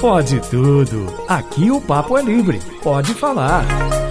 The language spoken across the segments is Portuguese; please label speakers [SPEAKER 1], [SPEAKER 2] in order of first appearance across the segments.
[SPEAKER 1] Pode tudo. Aqui o papo é livre. Pode falar.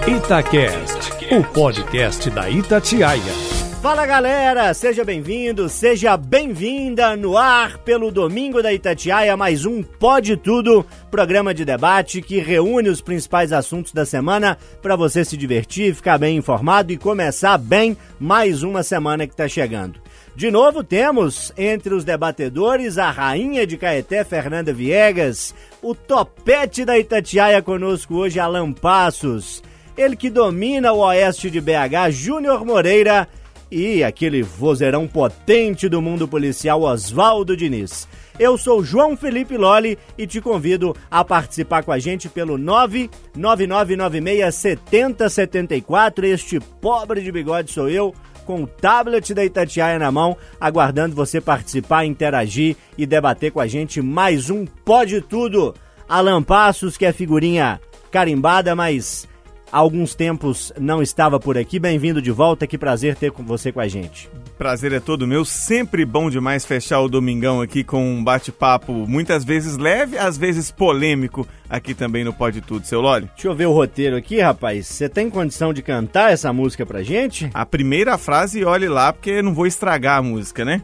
[SPEAKER 1] Itacast, o podcast da Itatiaia.
[SPEAKER 2] Fala galera, seja bem-vindo, seja bem-vinda no ar pelo Domingo da Itatiaia, mais um Pode Tudo, programa de debate que reúne os principais assuntos da semana para você se divertir, ficar bem informado e começar bem mais uma semana que está chegando. De novo temos entre os debatedores a rainha de Caeté, Fernanda Viegas, o topete da Itatiaia conosco hoje, Alan Passos, ele que domina o oeste de BH, Júnior Moreira e aquele vozeirão potente do mundo policial Oswaldo Diniz. Eu sou João Felipe Loli e te convido a participar com a gente pelo 999967074. Este pobre de bigode sou eu, com o tablet da Itatiaia na mão, aguardando você participar, interagir e debater com a gente mais um Pode Tudo. Alan Passos, que é figurinha carimbada, mas há alguns tempos não estava por aqui. Bem-vindo de volta, que prazer ter com você com a gente.
[SPEAKER 3] Prazer é todo meu, sempre bom demais fechar o domingão aqui com um bate-papo muitas vezes leve, às vezes polêmico, aqui também no Pode Tudo, seu Loli.
[SPEAKER 2] Deixa eu ver o roteiro aqui, rapaz. Você tem condição de cantar essa música pra gente?
[SPEAKER 3] A primeira frase, olhe lá, porque eu não vou estragar a música, né?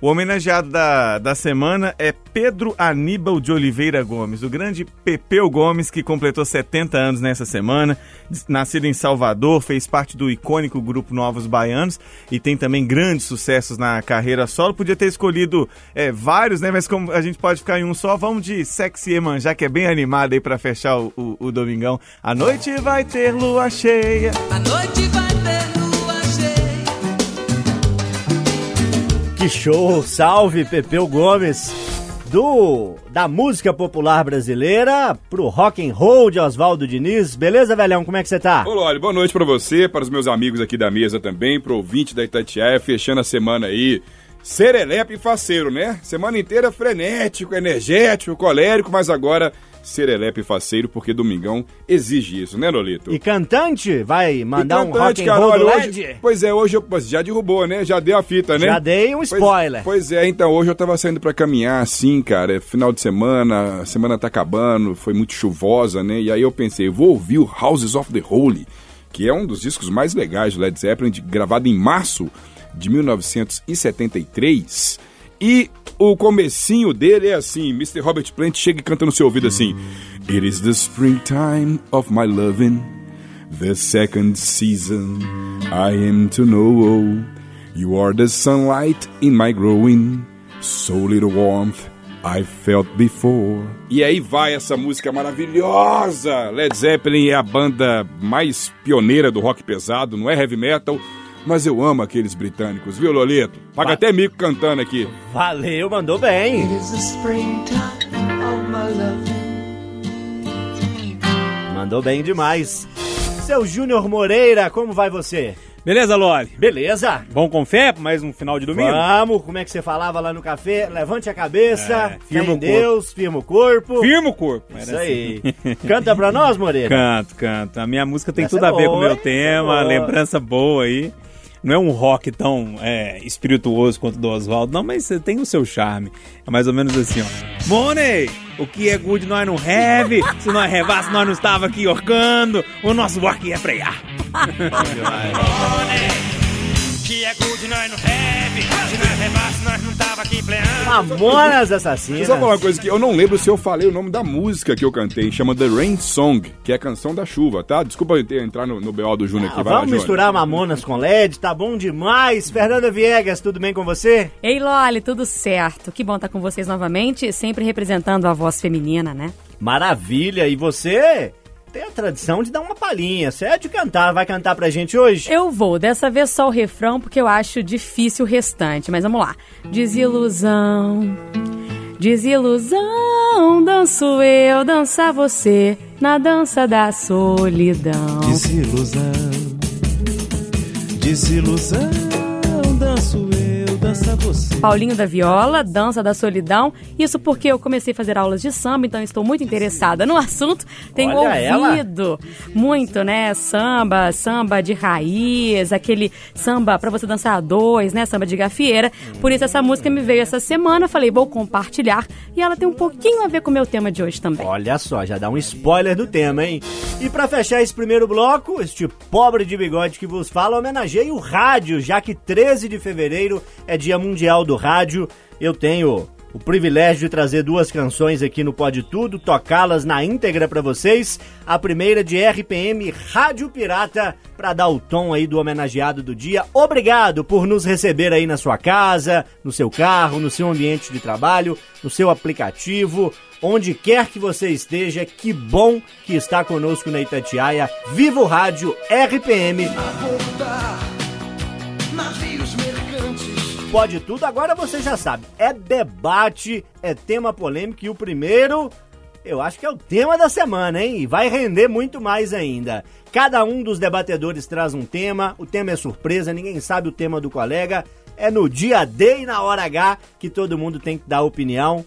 [SPEAKER 3] O homenageado da, da semana é Pedro Aníbal de Oliveira Gomes, o grande Pepeu Gomes, que completou 70 anos nessa semana. Nascido em Salvador, fez parte do icônico grupo Novos Baianos e tem também grandes sucessos na carreira solo. Podia ter escolhido é, vários, né? Mas como a gente pode ficar em um só, vamos de Sexy Emanjá, que é bem animado aí para fechar o, o, o domingão. A noite vai ter lua cheia.
[SPEAKER 4] A noite vai
[SPEAKER 2] Que show! Salve Pepeu Gomes! Do da música popular brasileira pro rock and roll de Oswaldo Diniz. Beleza, velhão? Como é que você tá?
[SPEAKER 5] Ô, Loli, boa noite para você, para os meus amigos aqui da mesa também, pro ouvinte da Itatiaia, fechando a semana aí. Serelepe e faceiro, né? Semana inteira frenético, energético, colérico, mas agora serelepe faceiro, porque Domingão exige isso, né, Lolito?
[SPEAKER 2] E cantante? Vai mandar cantante, um rock and cara, roll olha,
[SPEAKER 5] hoje, Pois é, hoje eu, já derrubou, né? Já deu a fita, né?
[SPEAKER 2] Já dei um spoiler.
[SPEAKER 5] Pois, pois é, então hoje eu tava saindo para caminhar assim, cara, é final de semana, a semana tá acabando, foi muito chuvosa, né? E aí eu pensei, vou ouvir o Houses of the Holy, que é um dos discos mais legais do Led Zeppelin, gravado em março de 1973. E o comecinho dele é assim, Mr. Robert Plant chega e canta no seu ouvido assim: It is the springtime of my loving, the second season I am to know. You are the sunlight in my growing, so little warmth I felt before. E aí vai essa música maravilhosa. Led Zeppelin é a banda mais pioneira do rock pesado, não é heavy metal mas eu amo aqueles britânicos, viu, Lolito? Paga até mico cantando aqui.
[SPEAKER 2] Valeu, mandou bem. Mandou bem demais. Seu Júnior Moreira, como vai você?
[SPEAKER 3] Beleza, Loli?
[SPEAKER 2] Beleza.
[SPEAKER 3] Bom com fé mais um final de domingo?
[SPEAKER 2] Vamos, como é que você falava lá no café? Levante a cabeça, é, firma o Deus, corpo. firma o corpo.
[SPEAKER 3] Firma o corpo.
[SPEAKER 2] Isso aí. Assim. Canta pra nós, Moreira?
[SPEAKER 3] Canto, canto. A minha música tem Essa tudo é a ver com o meu tema, lembrança boa aí não é um rock tão é, espirituoso quanto do Oswaldo, não, mas tem o seu charme. É mais ou menos assim, ó. Money! O que é good nós não have, se nós revasse nós não estava aqui orcando, o nosso rock é frear.
[SPEAKER 2] Money! Que é good nós não have, se nós não tava aqui pleando. Mamonas Assassinas.
[SPEAKER 5] Só falar uma coisa que eu não lembro se eu falei o nome da música que eu cantei, chama The Rain Song, que é a canção da chuva, tá? Desculpa eu entrar no, no BO do Júnior ah, aqui.
[SPEAKER 2] vamos lá, misturar Mamonas com LED, tá bom demais. Fernanda Viegas, tudo bem com você?
[SPEAKER 6] Ei, Loli, tudo certo. Que bom estar com vocês novamente, sempre representando a voz feminina, né?
[SPEAKER 2] Maravilha, e você tem a tradição de dar uma palhinha. Você é de cantar, vai cantar pra gente hoje?
[SPEAKER 6] Eu vou, dessa vez só o refrão, porque eu acho difícil o restante. Mas vamos lá. Desilusão, desilusão, danço eu, dança você, na dança da solidão.
[SPEAKER 7] Desilusão, desilusão, danço eu, dança você
[SPEAKER 6] Paulinho da Viola, Dança da Solidão. Isso porque eu comecei a fazer aulas de samba, então estou muito interessada no assunto. Tenho
[SPEAKER 2] Olha
[SPEAKER 6] ouvido muito, né? Samba, samba de raiz, aquele samba para você dançar a dois, né? Samba de gafieira. Por isso essa música me veio essa semana, falei, vou compartilhar. E ela tem um pouquinho a ver com o meu tema de hoje também.
[SPEAKER 2] Olha só, já dá um spoiler do tema, hein? E pra fechar esse primeiro bloco, este pobre de bigode que vos fala, homenageei o rádio, já que 13 de fevereiro é Dia Mundial do Rádio. Eu tenho o privilégio de trazer duas canções aqui no Pode Tudo, tocá-las na íntegra para vocês. A primeira de RPM Rádio Pirata, para dar o tom aí do homenageado do dia. Obrigado por nos receber aí na sua casa, no seu carro, no seu ambiente de trabalho, no seu aplicativo, onde quer que você esteja. Que bom que está conosco na Itatiaia. Viva o Rádio RPM. Pode tudo, agora você já sabe. É debate, é tema polêmico e o primeiro, eu acho que é o tema da semana, hein? E vai render muito mais ainda. Cada um dos debatedores traz um tema, o tema é surpresa, ninguém sabe o tema do colega. É no dia D e na hora H que todo mundo tem que dar opinião,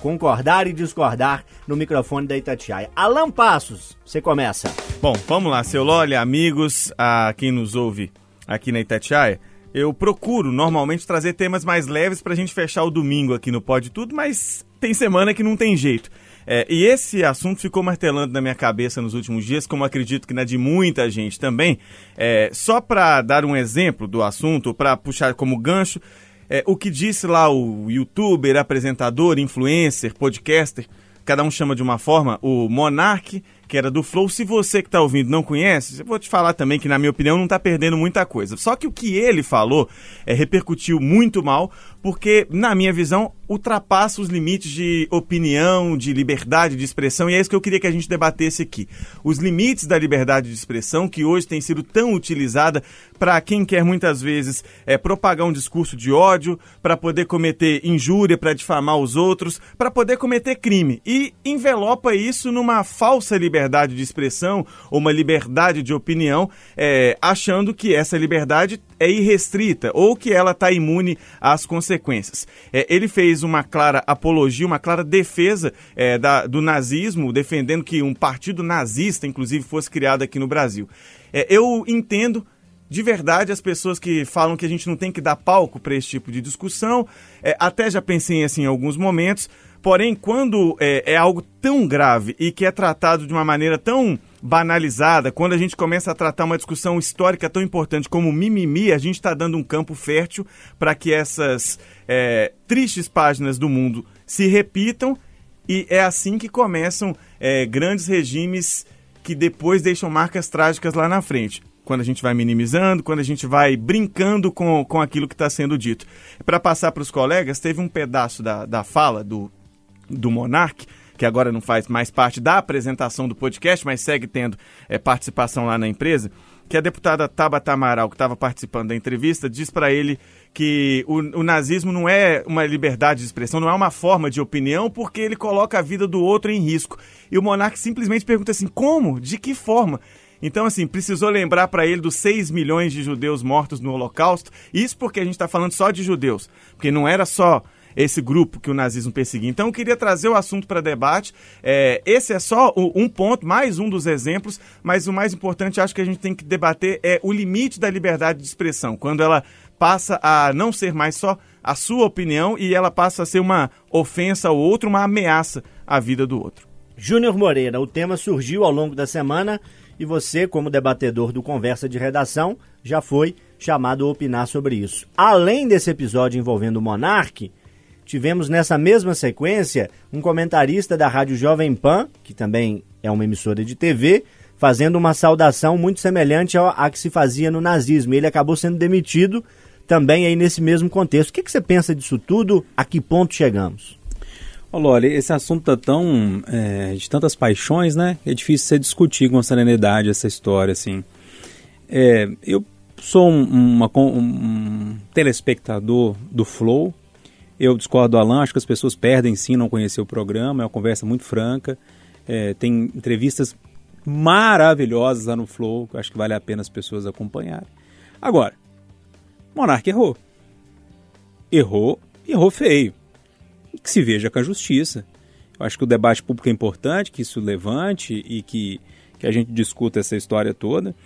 [SPEAKER 2] concordar e discordar no microfone da Itatiaia. Alan Passos, você começa.
[SPEAKER 3] Bom, vamos lá, seu Lolly, amigos, a quem nos ouve aqui na Itatiaia. Eu procuro normalmente trazer temas mais leves pra gente fechar o domingo aqui no Pode Tudo, mas tem semana que não tem jeito. É, e esse assunto ficou martelando na minha cabeça nos últimos dias, como acredito que na de muita gente também. É, só para dar um exemplo do assunto, para puxar como gancho, é, o que disse lá o youtuber, apresentador, influencer, podcaster, cada um chama de uma forma, o Monark, que era do Flow. Se você que está ouvindo não conhece, eu vou te falar também que, na minha opinião, não está perdendo muita coisa. Só que o que ele falou é, repercutiu muito mal, porque, na minha visão, ultrapassa os limites de opinião, de liberdade de expressão, e é isso que eu queria que a gente debatesse aqui. Os limites da liberdade de expressão, que hoje tem sido tão utilizada para quem quer muitas vezes é, propagar um discurso de ódio, para poder cometer injúria, para difamar os outros, para poder cometer crime. E envelopa isso numa falsa liberdade de expressão, ou uma liberdade de opinião, é, achando que essa liberdade é irrestrita ou que ela está imune às consequências. É, ele fez uma clara apologia, uma clara defesa é, da, do nazismo, defendendo que um partido nazista, inclusive, fosse criado aqui no Brasil. É, eu entendo de verdade as pessoas que falam que a gente não tem que dar palco para esse tipo de discussão. É, até já pensei assim em alguns momentos. Porém, quando é, é, algo tão grave e que é tratado de uma maneira tão banalizada, quando a gente começa a tratar uma discussão histórica tão importante como mimimi, a gente está dando um campo fértil para que essas é, tristes páginas do mundo se repitam e é assim que começam é, grandes regimes que depois deixam marcas trágicas lá na frente quando a gente vai minimizando, quando a gente vai brincando com, com aquilo que está sendo dito. Para passar para os colegas, teve um pedaço da, da fala do, do Monark, que agora não faz mais parte da apresentação do podcast, mas segue tendo é, participação lá na empresa, que a deputada Tabata Amaral, que estava participando da entrevista, diz para ele que o, o, nazismo não é uma liberdade de expressão, não é uma forma de opinião, porque ele coloca a vida do outro em risco. E o Monark simplesmente pergunta assim: como? De que forma? Então, assim, precisou lembrar para ele dos 6 milhões de judeus mortos no Holocausto. Isso porque a gente está falando só de judeus, porque não era só esse grupo que o nazismo perseguia. Então, eu queria trazer o assunto para debate. É, esse é só um ponto, mais um dos exemplos, mas o mais importante, acho que a gente tem que debater é o limite da liberdade de expressão, quando ela passa a não ser mais só a sua opinião e ela passa a ser uma ofensa ao outro, uma ameaça à vida do outro.
[SPEAKER 2] Júnior Moreira, o tema surgiu ao longo da semana e você, como debatedor do Conversa de Redação, já foi chamado a opinar sobre isso. Além desse episódio envolvendo o Monark, tivemos nessa mesma sequência um comentarista da Rádio Jovem Pan, que também é uma emissora de TV, fazendo uma saudação muito semelhante à que se fazia no nazismo. Ele acabou sendo demitido também aí nesse mesmo contexto. O que, que você pensa disso tudo? A que ponto chegamos?
[SPEAKER 7] Olha, esse assunto tá tão é, de tantas paixões, né? É difícil você discutir com serenidade essa história, assim. É, eu sou um, uma, um, telespectador do Flow. Eu discordo do Alan, acho que as pessoas perdem sim não conhecer o programa. É uma conversa muito franca. É, tem entrevistas maravilhosas lá no Flow, que acho que vale a pena as pessoas acompanharem. Agora, Monark errou. errou, errou feio. Que se veja com a justiça. Eu acho que o debate público é importante, que isso levante e que, que a gente discuta essa história toda.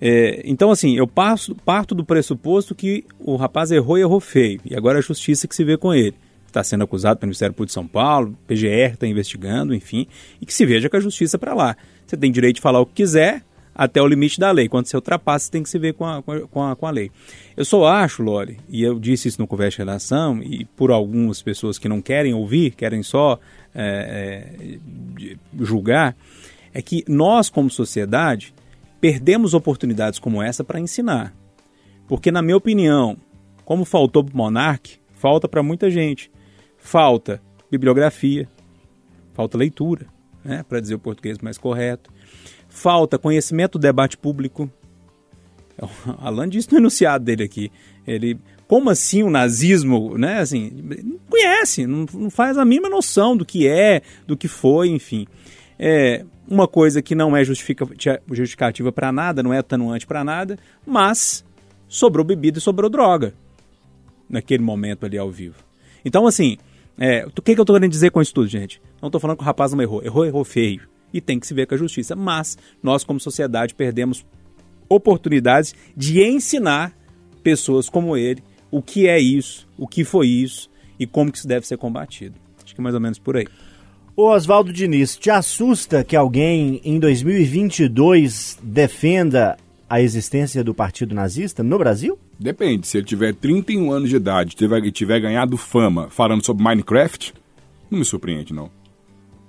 [SPEAKER 7] É, então, assim, eu passo, parto do pressuposto que o rapaz errou e errou feio. E agora a justiça que se vê com ele. Está sendo acusado pelo Ministério Público de São Paulo, PGR está investigando, enfim, e que se veja com a justiça para lá. Você tem direito de falar o que quiser, até o limite da lei. Quando você ultrapassa, você tem que se ver com a, com a, com a lei. Eu só acho, Lore, e eu disse isso no Conversa Redação, e por algumas pessoas que não querem ouvir, querem só é, é, julgar, é que nós, como sociedade, perdemos oportunidades como essa para ensinar. Porque, na minha opinião, como faltou para o Monark, falta para muita gente. Falta bibliografia, falta leitura, né, para dizer o português mais correto. Falta conhecimento do debate público. Alan disse no enunciado dele aqui. Ele, como assim o nazismo, né? Assim, não conhece, não, não faz a mínima noção do que é, do que foi, enfim. É, uma coisa que não é justificativa para nada, não é atenuante para nada, mas sobrou bebida e sobrou droga naquele momento ali ao vivo. Então, assim, é, o que, que eu estou querendo dizer com isso tudo, gente? Não estou falando que o rapaz não errou, errou, errou feio. E tem que se ver com a justiça. Mas nós, como sociedade, perdemos oportunidades de ensinar pessoas como ele o que é isso, o que foi isso e como que isso deve ser combatido. Acho que é mais ou menos por aí.
[SPEAKER 2] Ô Oswaldo Diniz, te assusta que alguém em 2022 defenda a existência do partido nazista no Brasil?
[SPEAKER 5] Depende. Se ele tiver 31 anos de idade e tiver, ganhado fama falando sobre Minecraft, não me surpreende, não.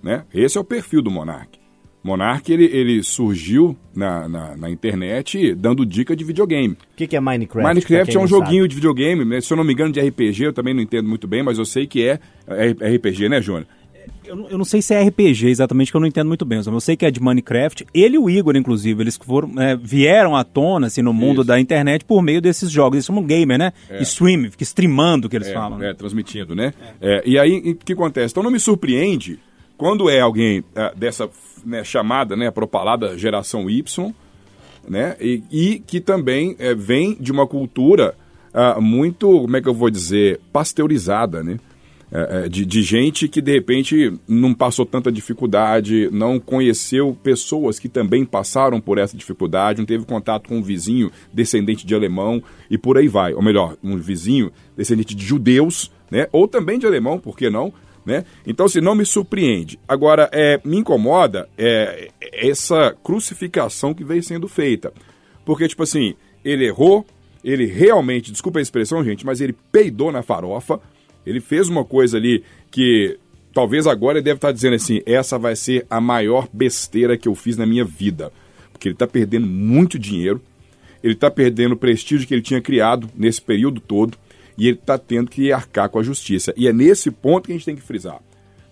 [SPEAKER 5] Né? Esse é o perfil do Monark. Monark, ele, ele surgiu na, na, na, internet dando dica de videogame. O
[SPEAKER 2] que, que, é Minecraft?
[SPEAKER 5] Minecraft é um joguinho sabe. de videogame, né? se eu não me engano, de RPG, eu também não entendo muito bem, mas eu sei que é, é RPG, né, Júnior?
[SPEAKER 7] Eu, eu, não sei se é RPG exatamente, que eu não entendo muito bem. Eu sei que é de Minecraft. Ele e o Igor, inclusive, eles foram, é, vieram à tona assim, no mundo Isso. da internet por meio desses jogos. Eles chamam gamer, né? É. Stream, fica streamando que eles
[SPEAKER 5] é,
[SPEAKER 7] falam.
[SPEAKER 5] É, transmitindo, né? É. e aí, o que acontece? Então não me surpreende quando é alguém é, dessa né, chamada, né, propalada geração Y, né? E, e que também é, vem de uma cultura uh, muito, como é que eu vou dizer, pasteurizada, né? É, é, de, de, gente que de repente não passou tanta dificuldade, não conheceu pessoas que também passaram por essa dificuldade, não teve contato com um vizinho descendente de alemão e por aí vai. Ou melhor, um vizinho descendente de judeus, né? ou também de alemão, por que não? Né? Então, se assim, não me surpreende. Agora, é, me incomoda é, essa crucificação que vem sendo feita. Porque, tipo assim, ele errou, ele realmente, desculpa a expressão, gente, mas ele peidou na farofa, ele fez uma coisa ali que talvez agora ele deve estar dizendo assim: essa vai ser a maior besteira que eu fiz na minha vida. Porque ele está perdendo muito dinheiro, ele está perdendo o prestígio que ele tinha criado nesse período todo e ele está tendo que arcar com a justiça. E é nesse ponto que a gente tem que frisar.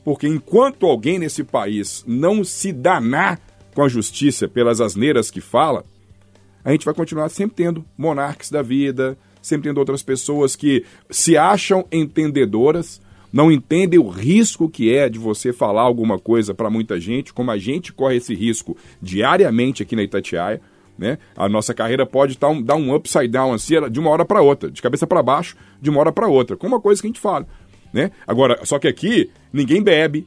[SPEAKER 5] Porque enquanto alguém nesse país não se danar com a justiça pelas asneiras que fala, a gente vai continuar sempre tendo monarques da vida, sempre tendo outras pessoas que se acham entendedoras, não entendem o risco que é de você falar alguma coisa para muita gente, como a gente corre esse risco diariamente aqui na Itatiaia. Né? A nossa carreira pode dar um, dar um upside down assim, de uma hora para outra, de cabeça para baixo, de uma hora para outra, como uma coisa que a gente fala. Né? Agora, só que aqui ninguém bebe,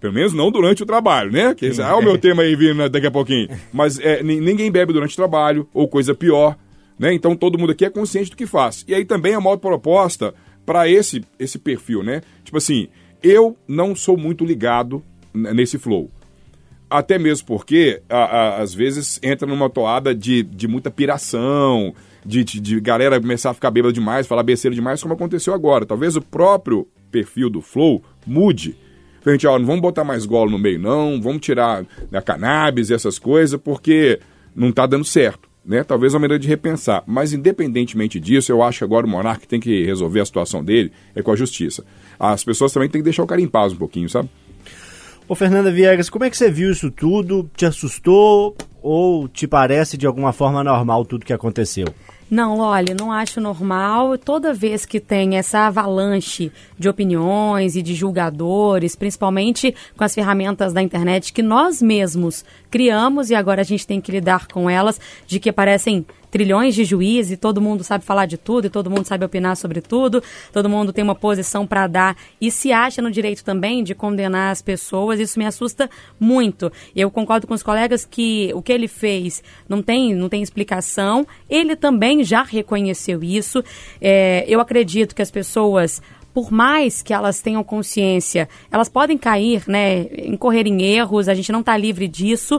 [SPEAKER 5] pelo menos não durante o trabalho, né? Que é o meu tema aí vindo daqui a pouquinho. Mas é, ninguém bebe durante o trabalho, ou coisa pior. Né? Então todo mundo aqui é consciente do que faz. E aí também a moto proposta para esse, esse perfil, né? Tipo assim, eu não sou muito ligado nesse flow. Até mesmo porque, a, a, às vezes, entra numa toada de, de muita piração, de, de, de, galera começar a ficar bêbada demais, falar besteira demais, como aconteceu agora. Talvez o próprio perfil do Flow mude. Gente, ó, não vamos botar mais golo no meio, não, vamos tirar a cannabis e essas coisas, porque não está dando certo né? Talvez uma maneira de repensar. Mas, independentemente disso, eu acho que agora o monarca tem que resolver a situação dele é com a justiça. As pessoas também têm que deixar o cara em paz um pouquinho, sabe?
[SPEAKER 2] Ô, Fernanda Viegas, como é que você viu isso tudo? Te assustou ou te parece de alguma forma normal tudo que aconteceu?
[SPEAKER 6] Não, olha, não acho normal. Toda vez que tem essa avalanche de opiniões e de julgadores, principalmente com as ferramentas da internet que nós mesmos criamos e agora a gente tem que lidar com elas, de que aparecem trilhões de juízes e todo mundo sabe falar de tudo e todo mundo sabe opinar sobre tudo, todo mundo tem uma posição para dar e se acha no direito também de condenar as pessoas. Isso me assusta muito. Eu concordo com os colegas que o que ele fez não tem, não tem explicação. Ele também já reconheceu isso. É, eu acredito que as pessoas por mais que elas tenham consciência, elas podem cair, né, incorrer em erros, a gente não está livre disso,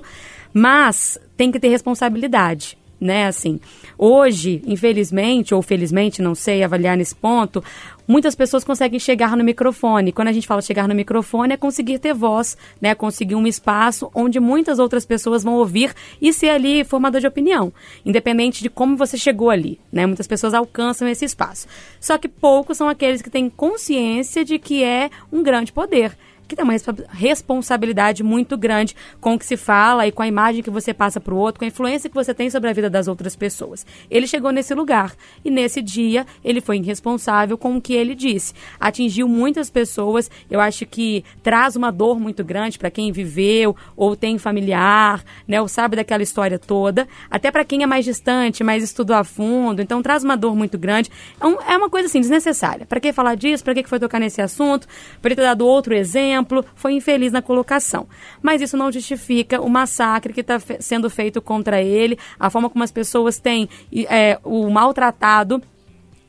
[SPEAKER 6] mas tem que ter responsabilidade né? Assim, hoje, infelizmente ou felizmente, não sei avaliar nesse ponto, muitas pessoas conseguem chegar no microfone. Quando a gente fala chegar no microfone, é conseguir ter voz, né? Conseguir um espaço onde muitas outras pessoas vão ouvir e ser ali formador de opinião, independente de como você chegou ali, né? Muitas pessoas alcançam esse espaço. Só que poucos são aqueles que têm consciência de que é um grande poder que tem uma responsabilidade muito grande com o que se fala e com a imagem que você passa para o outro, com a influência que você tem sobre a vida das outras pessoas. Ele chegou nesse lugar e nesse dia ele foi irresponsável com o que ele disse. Atingiu muitas pessoas, eu acho que traz uma dor muito grande para quem viveu ou tem familiar, né, ou sabe daquela história toda, até para quem é mais distante, mais estudou a fundo, então traz uma dor muito grande. É, é uma coisa assim desnecessária. Para que falar disso? Para que foi tocar nesse assunto? Para ter dado outro exemplo? Exemplo, foi infeliz na colocação. Mas isso não justifica o massacre que está sendo feito contra ele, a forma como as pessoas têm é, o maltratado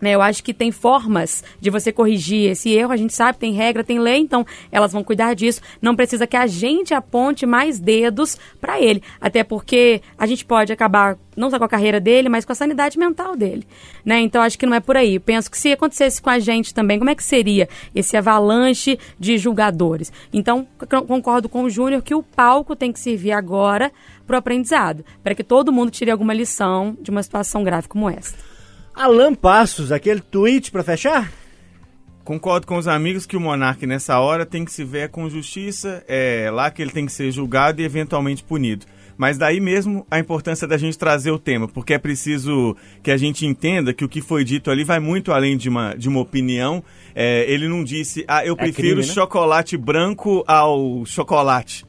[SPEAKER 6] né, eu acho que tem formas de você corrigir esse erro. A gente sabe, tem regra, tem lei, então elas vão cuidar disso. Não precisa que a gente aponte mais dedos para ele. Até porque a gente pode acabar não só com a carreira dele, mas com a sanidade mental dele. Né? Então acho que não é por aí. Penso que se acontecesse com a gente também, como é que seria esse avalanche de julgadores? Então, concordo com o Júnior que o palco tem que servir agora para o aprendizado, para que todo mundo tire alguma lição de uma situação grave como essa.
[SPEAKER 2] Alan Passos, aquele tweet para fechar?
[SPEAKER 3] Concordo com os amigos que o monarca nessa hora tem que se ver com justiça, é lá que ele tem que ser julgado e eventualmente punido. Mas daí mesmo a importância da gente trazer o tema, porque é preciso que a gente entenda que o que foi dito ali vai muito além de uma, de uma opinião. É, ele não disse, ah, eu é prefiro crime, né? chocolate branco ao chocolate.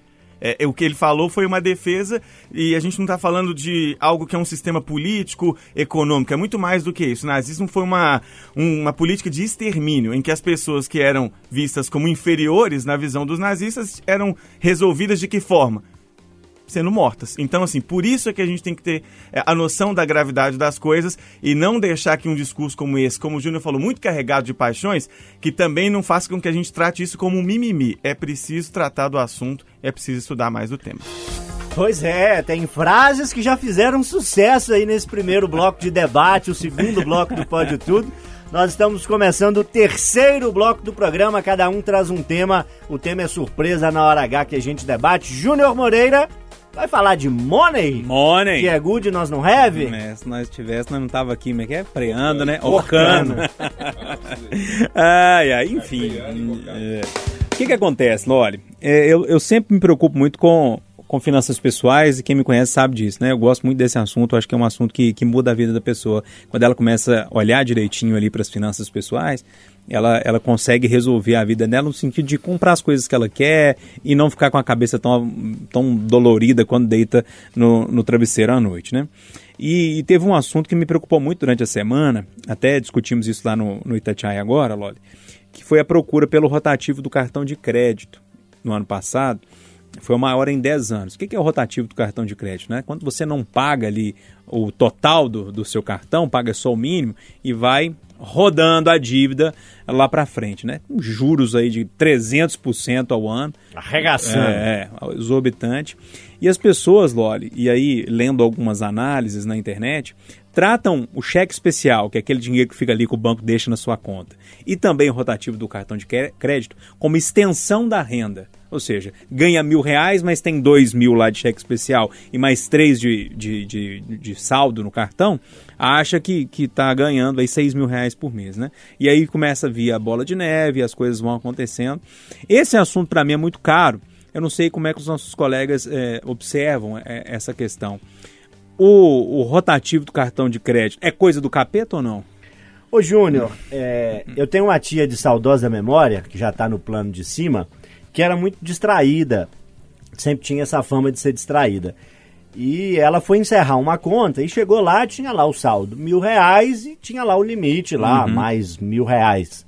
[SPEAKER 3] É, é, o que ele falou foi uma defesa e a gente não está falando de algo que é um sistema político, econômico, é muito mais do que isso. O nazismo foi uma, uma política de extermínio, em que as pessoas que eram vistas como inferiores na visão dos nazistas eram resolvidas de que forma? Sendo mortas. Então, assim, por isso é que a gente tem que ter é, a noção da gravidade das coisas e não deixar que um discurso como esse, como o Júnior falou, muito carregado de paixões, que também não faça com que a gente trate isso como um mimimi. É preciso tratar do assunto, é preciso estudar mais o tema.
[SPEAKER 2] Pois é, tem frases que já fizeram sucesso aí nesse primeiro bloco de debate, o segundo bloco do Pode Tudo. Nós estamos começando o terceiro bloco do programa, cada um traz um tema. O tema é surpresa na hora H que a gente debate. Júnior Moreira Vai falar de money?
[SPEAKER 7] Money.
[SPEAKER 2] Que é good nós não have?
[SPEAKER 7] É, se nós tivéssemos, nós não tava aqui, mas é que é freando, né? Orcando. ai, ai, enfim. É. O que que acontece, Loli? É, eu, eu sempre me preocupo muito com, com finanças pessoais e quem me conhece sabe disso, né? Eu gosto muito desse assunto, acho que é um assunto que, que muda a vida da pessoa. Quando ela começa a olhar direitinho ali para as finanças pessoais, ela, ela consegue resolver a vida dela no sentido de comprar as coisas que ela quer e não ficar com a cabeça tão, tão dolorida quando deita no, no travesseiro à noite, né? E, e, teve um assunto que me preocupou muito durante a semana, até discutimos isso lá no, no Itatiaia agora, Loli, que foi a procura pelo rotativo do cartão de crédito no ano passado. Foi maior em 10 anos. O que é o rotativo do cartão de crédito? Né? Quando você não paga ali o total do, do seu cartão, paga só o mínimo e vai rodando a dívida lá para frente, né? Com juros aí de 300% ao ano.
[SPEAKER 2] Arregaçando.
[SPEAKER 7] É, é, exorbitante. E as pessoas, Loli, e aí lendo algumas análises na internet, tratam o cheque especial, que é aquele dinheiro que fica ali que o banco deixa na sua conta, e também o rotativo do cartão de crédito, como extensão da renda. Ou seja, ganha mil reais, mas tem dois mil lá de cheque especial e mais três de, de, de, de saldo no cartão, acha que está ganhando aí seis mil reais por mês, né? E aí começa a vir a bola de neve, as coisas vão acontecendo. Esse assunto para mim é muito caro. Eu não sei como é que os nossos colegas é, observam é, essa questão. O, o, rotativo do cartão de crédito é coisa do capeta ou não?
[SPEAKER 2] Ô Júnior, é, eu tenho uma tia de saudosa memória, que já está no plano de cima, que era muito distraída, sempre tinha essa fama de ser distraída. E ela foi encerrar uma conta e chegou lá, tinha lá o saldo, mil reais e tinha lá o limite lá, mais mil reais.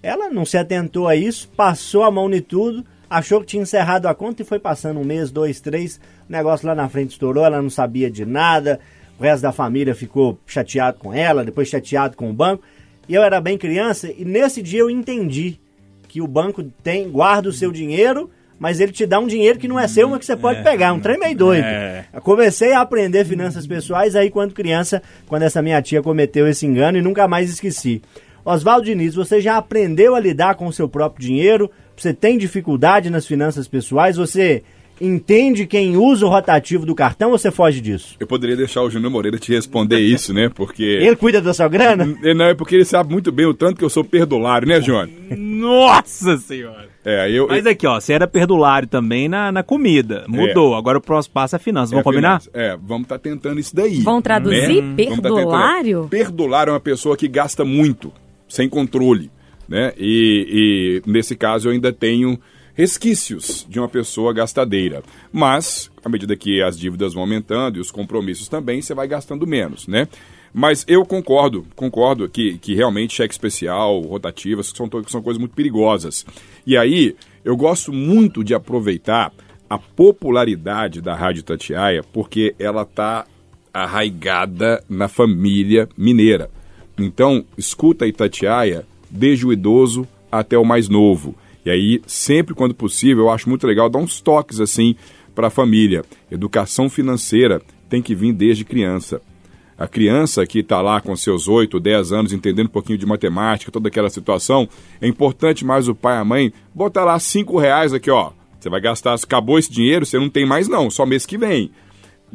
[SPEAKER 2] Ela não se atentou a isso, passou a mão em tudo, achou que tinha encerrado a conta e foi passando um mês, dois, três, o negócio lá na frente estourou, ela não sabia de nada, o resto da família ficou chateado com ela, depois chateado com o banco. E eu era bem criança e nesse dia eu entendi que o banco tem guarda o seu dinheiro, mas ele te dá um dinheiro que não é seu, mas que você pode pegar, um trem meio doido.
[SPEAKER 3] É.
[SPEAKER 2] Comecei a aprender finanças pessoais aí quando criança, quando essa minha tia cometeu esse engano e nunca mais esqueci. Oswaldo Diniz, você já aprendeu a lidar com o seu próprio dinheiro? Você tem dificuldade nas finanças pessoais? Você entende quem usa o rotativo do cartão ou você foge disso?
[SPEAKER 5] Eu poderia deixar o Júnior Moreira te responder isso, né? Porque.
[SPEAKER 2] Ele cuida da sua grana?
[SPEAKER 5] É, Não, é porque ele sabe muito bem o tanto que eu sou perdulário, né, Johnny?
[SPEAKER 3] Nossa senhora!
[SPEAKER 5] É, eu.
[SPEAKER 8] Mas aqui, ó, você era perdulário também na, na comida. Mudou. Agora o próximo passo é finanças. Vamos
[SPEAKER 5] é,
[SPEAKER 8] combinar?
[SPEAKER 5] finanças. É, vamos estar tentando isso daí.
[SPEAKER 6] Vão traduzir
[SPEAKER 5] né? Vamos tá
[SPEAKER 6] perdulário?
[SPEAKER 5] tentando. Perdulário é uma pessoa que gasta muito, sem controle, né? E, e nesse caso eu ainda tenho resquícios de uma pessoa gastadeira. Mas, à medida que as dívidas vão aumentando e os compromissos também, você vai gastando menos, né? Mas eu concordo, concordo que, que realmente cheque especial, rotativas, são, são coisas muito perigosas. E aí, eu gosto muito de aproveitar a popularidade da Rádio Tatiaia, porque ela está arraigada na família mineira. Então, escuta a Itatiaia desde o idoso até o mais novo. E aí, sempre quando possível, eu acho muito legal dar uns toques assim para a família. Educação financeira tem que vir desde criança. A criança que está lá com seus 8, 10 anos, entendendo um pouquinho de matemática, toda aquela situação, é importante mais o pai e a mãe botar lá 5 reais aqui, ó. Você vai gastar, acabou esse dinheiro, você não tem mais não, só mês que vem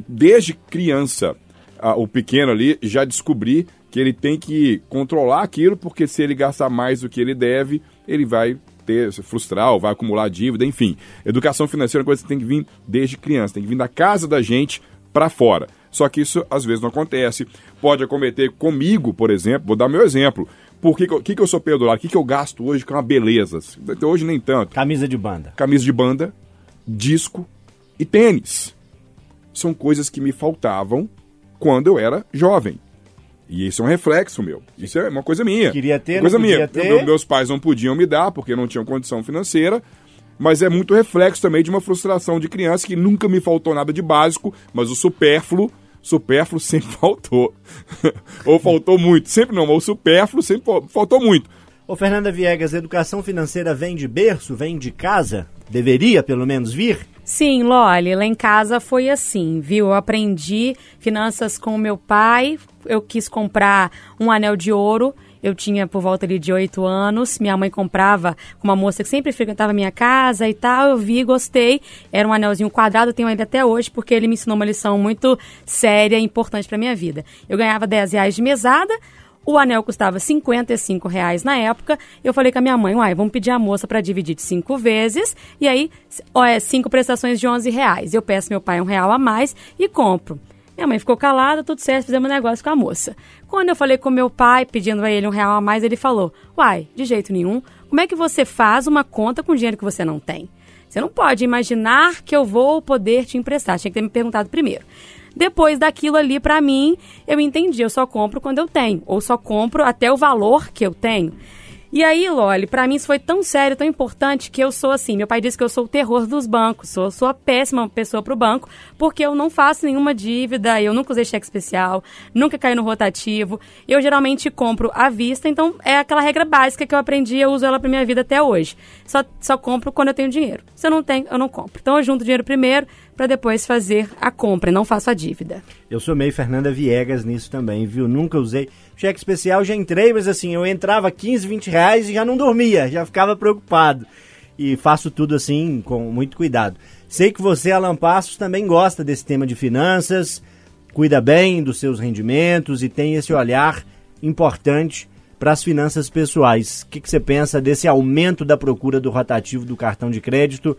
[SPEAKER 5] desde criança, a- o pequeno ali já descobrir que ele tem que controlar aquilo, porque se ele gastar mais do que ele deve, ele vai ter, se frustrar, ou vai acumular dívida, enfim. Educação financeira é uma coisa que tem que vir desde criança, tem que vir da casa da gente para fora. Só que isso às vezes não acontece. Pode acometer comigo, por exemplo, vou dar meu exemplo. Por que, que, eu- que, eu sou perdulário? O que, que eu gasto hoje que é uma beleza? Até hoje nem tanto
[SPEAKER 2] Camisa de banda.
[SPEAKER 5] camisa de banda, disco e tênis. São coisas que me faltavam quando eu era jovem. E isso é um reflexo meu. Isso é uma coisa minha.
[SPEAKER 2] Queria ter,
[SPEAKER 5] Uma coisa
[SPEAKER 2] não
[SPEAKER 5] minha.
[SPEAKER 2] ter.
[SPEAKER 5] Meu- meus pais não podiam me dar porque não tinham condição financeira. Mas é muito reflexo também de uma frustração de criança que nunca me faltou nada de básico, mas o supérfluo, supérfluo sempre faltou. Ou faltou muito. Sempre não, mas o supérfluo sempre fal- faltou muito.
[SPEAKER 2] Ô Fernanda Viegas, educação financeira vem de berço, vem de casa? Deveria pelo menos vir?
[SPEAKER 6] Sim, Loli, lá em casa foi assim, viu? Eu aprendi finanças com meu pai, eu quis comprar um anel de ouro, eu tinha por volta ali de oito anos, minha mãe comprava com uma moça que sempre frequentava minha casa e tal, eu vi, gostei, era um anelzinho quadrado, tenho ele até hoje, porque ele me ensinou uma lição muito séria e importante para minha vida. Eu ganhava 10 reais de mesada, o anel custava 55 reais na época. Eu falei com a minha mãe, uai, vamos pedir a moça para dividir de cinco vezes. E aí, ó, é cinco prestações de 11 reais. Eu peço meu pai um real a mais e compro. Minha mãe ficou calada, tudo certo, fizemos um negócio com a moça. Quando eu falei com meu pai, pedindo a ele um real a mais, ele falou, uai, de jeito nenhum, como é que você faz uma conta com dinheiro que você não tem? Você não pode imaginar que eu vou poder te emprestar. Tinha que ter me perguntado primeiro. Depois daquilo ali, pra mim, eu entendi. Eu só compro quando eu tenho. Ou só compro até o valor que eu tenho. E aí, Loli, pra mim isso foi tão sério, tão importante, que eu sou assim. Meu pai disse que eu sou o terror dos bancos. Sou, sou a péssima pessoa pro banco, porque eu não faço nenhuma dívida, eu nunca usei cheque especial, nunca caí no rotativo. Eu geralmente compro à vista, então é aquela regra básica que eu aprendi eu uso ela pra minha vida até hoje. Só, só compro quando eu tenho dinheiro. Se eu não tenho, eu não compro. Então eu junto o dinheiro primeiro para depois fazer a compra e não faço a dívida.
[SPEAKER 2] Eu sou meio Fernanda Viegas nisso também, viu? Nunca usei. Cheque especial já entrei, mas assim, eu entrava 15, 20 reais e já não dormia, já ficava preocupado. E faço tudo assim, com muito cuidado. Sei que você, Alan Passos, também gosta desse tema de finanças, cuida bem dos seus rendimentos e tem esse olhar importante para as finanças pessoais. O que, que você pensa desse aumento da procura do rotativo do cartão de crédito?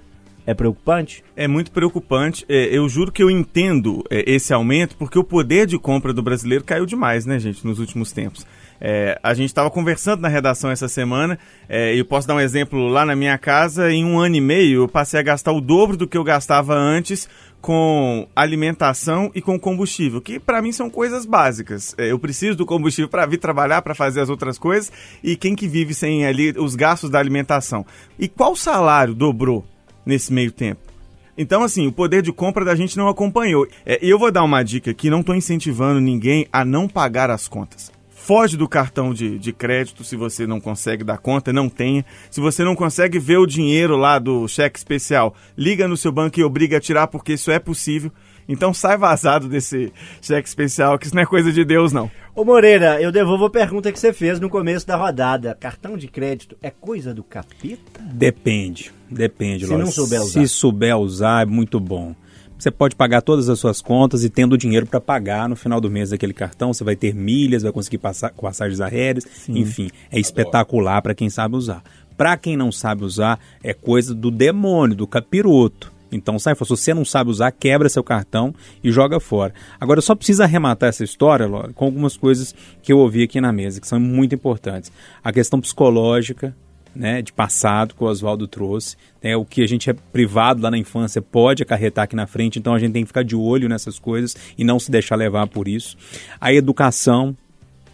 [SPEAKER 2] É preocupante?
[SPEAKER 3] É muito preocupante. É, eu juro que eu entendo é, esse aumento porque o poder de compra do brasileiro caiu demais, né, gente, nos últimos tempos. É, a gente estava conversando na redação essa semana, é, eu posso dar um exemplo lá na minha casa, em um ano e meio eu passei a gastar o dobro do que eu gastava antes com alimentação e com combustível, que para mim são coisas básicas. É, eu preciso do combustível para vir trabalhar, para fazer as outras coisas, e quem que vive sem ali os gastos da alimentação? E qual salário dobrou nesse meio tempo? Então, assim, o poder de compra da gente não acompanhou. É, eu vou dar uma dica aqui: não estou incentivando ninguém a não pagar as contas. Foge do cartão de, de crédito se você não consegue dar conta, não tenha. Se você não consegue ver o dinheiro lá do cheque especial, liga no seu banco e obriga a tirar, porque isso é possível. Então sai vazado desse cheque especial, que isso não é coisa de Deus, não.
[SPEAKER 2] Ô Moreira, eu devolvo a pergunta que você fez no começo da rodada. Cartão de crédito é coisa do capeta?
[SPEAKER 7] Depende, depende.
[SPEAKER 2] Se não
[SPEAKER 7] lógico.
[SPEAKER 2] souber usar.
[SPEAKER 7] Se souber usar, é muito bom. Você pode pagar todas as suas contas e tendo dinheiro para pagar no final do mês aquele cartão, você vai ter milhas, vai conseguir passar com passagens aéreas, enfim, é espetacular para quem sabe usar. Para quem não sabe usar, é coisa do demônio, do capiroto. Então, sai. Se você não sabe usar, quebra seu cartão e joga fora. Agora, eu só preciso arrematar essa história, Lore, com algumas coisas que eu ouvi aqui na mesa, que são muito importantes. A questão psicológica, né, de passado que o Oswaldo trouxe. né, o que a gente é privado lá na infância pode acarretar aqui na frente, então a gente tem que ficar de olho nessas coisas e não se deixar levar por isso. A educação,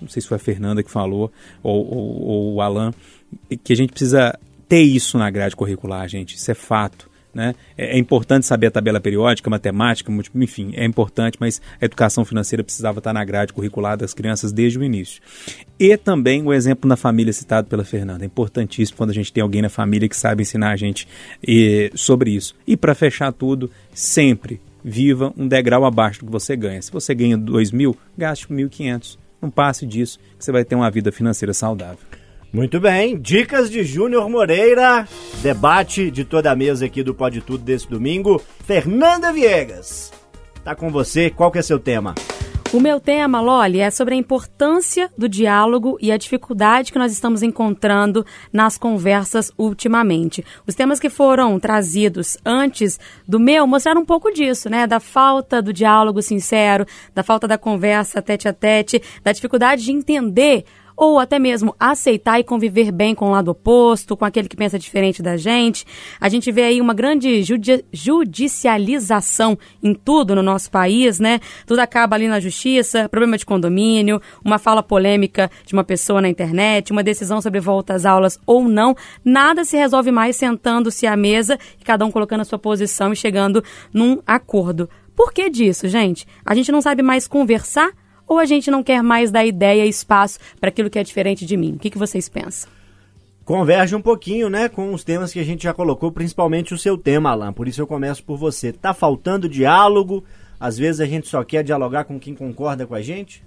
[SPEAKER 7] não sei se foi a Fernanda que falou, ou, ou, ou o Alan, que a gente precisa ter isso na grade curricular, gente, isso é fato. Né? É, é importante saber a tabela periódica, matemática, enfim, é importante, mas a educação financeira precisava estar na grade curricular das crianças desde o início. E também o exemplo na família citado pela Fernanda. É importantíssimo quando a gente tem alguém na família que sabe ensinar a gente eh, sobre isso. E para fechar tudo, sempre viva um degrau abaixo do que você ganha. Se você ganha 2 mil, gaste 1.500. Não passe disso, que você vai ter uma vida financeira saudável.
[SPEAKER 2] Muito bem, dicas de Júnior Moreira, debate de toda a mesa aqui do Pode Tudo desse domingo. Fernanda Viegas, tá com você, qual que é seu tema?
[SPEAKER 6] O meu tema, Loli, é sobre a importância do diálogo e a dificuldade que nós estamos encontrando nas conversas ultimamente. Os temas que foram trazidos antes do meu mostraram um pouco disso, né? Da falta do diálogo sincero, da falta da conversa tete a tete, da dificuldade de entender ou até mesmo aceitar e conviver bem com o lado oposto, com aquele que pensa diferente da gente. A gente vê aí uma grande judi judicialização em tudo no nosso país, né? Tudo acaba ali na justiça, problema de condomínio, uma fala polêmica de uma pessoa na internet, uma decisão sobre volta às aulas ou não. Nada se resolve mais sentando-se à mesa e cada um colocando a sua posição e chegando num acordo. Por que disso, gente? A gente não sabe mais conversar ou a gente não quer mais dar ideia e espaço para aquilo que é diferente de mim? O que, que vocês pensam?
[SPEAKER 2] Converge um pouquinho, né, com os temas que a gente já colocou, principalmente o seu tema, Alan. Por isso eu começo por você. Tá faltando diálogo? Às vezes a gente só quer dialogar com quem concorda com a gente?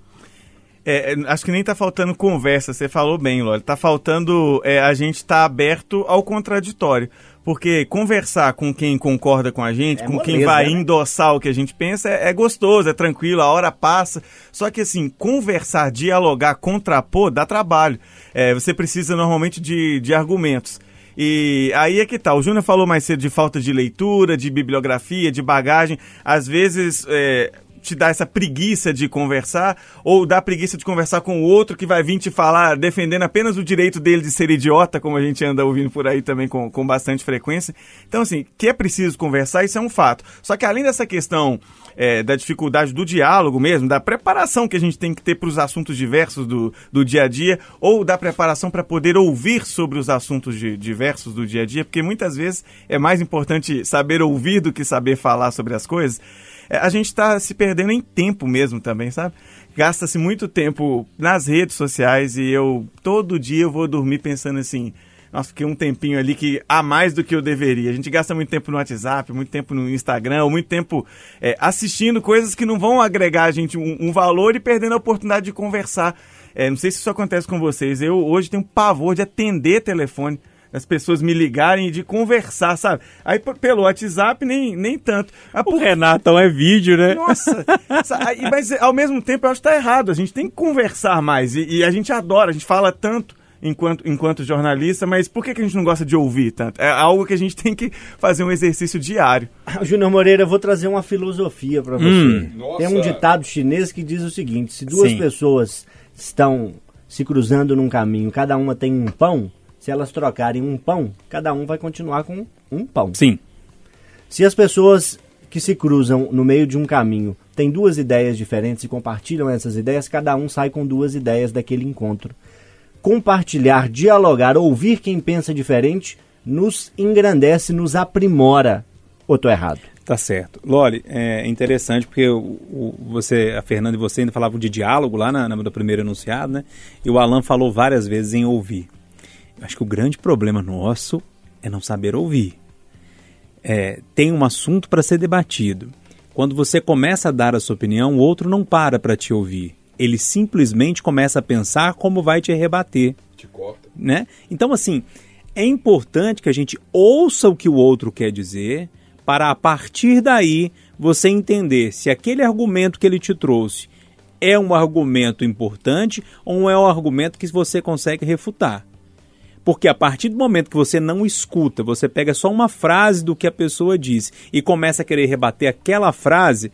[SPEAKER 3] É, acho que nem tá faltando conversa, você falou bem, Lore. Tá faltando é, a gente estar tá aberto ao contraditório. Porque conversar com quem concorda com a gente,
[SPEAKER 2] É
[SPEAKER 3] com quem vai
[SPEAKER 2] né?
[SPEAKER 3] endossar o que a gente pensa, é, é gostoso, é tranquilo, a hora passa. Só que assim, conversar, dialogar, contrapor, dá trabalho. É, você precisa normalmente de, de argumentos. E aí é que tá. O Júnior falou mais cedo de falta de leitura, de bibliografia, de bagagem. Às vezes. É, te dá essa preguiça de conversar, ou dá preguiça de conversar com o outro que vai vir te falar defendendo apenas o direito dele de ser idiota, como a gente anda ouvindo por aí também com, com bastante frequência. Então, assim, que é preciso conversar, isso é um fato. Só que além dessa questão é, da dificuldade do diálogo mesmo, da preparação que a gente tem que ter para os assuntos diversos do, do dia a dia, ou da preparação para poder ouvir sobre os assuntos de- diversos do dia a dia, porque muitas vezes é mais importante saber ouvir do que saber falar sobre as coisas. É, a gente está se perdendo em tempo mesmo também, sabe? Gasta-se muito tempo nas redes sociais e eu todo dia eu vou dormir pensando assim, nossa, fiquei um tempinho ali que a mais do que eu deveria. A gente gasta muito tempo no WhatsApp, muito tempo no Instagram, muito tempo é, assistindo coisas que não vão agregar a gente um, um valor e perdendo a oportunidade de conversar. É, não sei se isso acontece com vocês. Eu hoje tenho pavor de atender telefone as pessoas me ligarem e de conversar, sabe? Aí pelo WhatsApp nem, nem tanto. Ah,
[SPEAKER 7] O
[SPEAKER 3] por-
[SPEAKER 7] Renatão é vídeo, né?
[SPEAKER 3] nossa! Aí- Mas ao mesmo tempo eu acho que tá errado. A gente tem que conversar mais. E, e a gente adora, a gente fala tanto enquanto, enquanto jornalista, mas por que, que a gente não gosta de ouvir tanto? É algo que a gente tem que fazer um exercício diário.
[SPEAKER 2] Júnior Moreira, eu vou trazer uma filosofia para você.
[SPEAKER 7] Hum.
[SPEAKER 2] Tem um ditado chinês que diz o seguinte: se duas
[SPEAKER 7] Sim.
[SPEAKER 2] pessoas estão se cruzando num caminho, cada uma tem um pão, se elas trocarem um pão, cada um vai continuar com um pão.
[SPEAKER 7] Sim.
[SPEAKER 2] Se as pessoas que se cruzam no meio de um caminho têm duas ideias diferentes e compartilham essas ideias, cada um sai com duas ideias daquele encontro. Compartilhar, dialogar, ouvir quem pensa diferente nos engrandece, nos aprimora. Ou tô errado?
[SPEAKER 7] Tá certo. Loli, é interessante porque o, o- você, a Fernanda e você ainda falavam de diálogo lá na, na, no primeiro enunciado, né? E o Alan falou várias vezes em ouvir. Acho que o grande problema nosso é não saber ouvir. É, tem um assunto para ser debatido. Quando você começa a dar a sua opinião, o outro não para para te ouvir. Ele simplesmente começa a pensar como vai te rebater
[SPEAKER 5] Te corta.
[SPEAKER 7] né? Então, assim, é importante que a gente ouça o que o outro quer dizer, para a partir daí você entender se aquele argumento que ele te trouxe é um argumento importante ou é um argumento que você consegue refutar. Porque a partir do momento que você não escuta, você pega só uma frase do que a pessoa disse e começa a querer rebater aquela frase,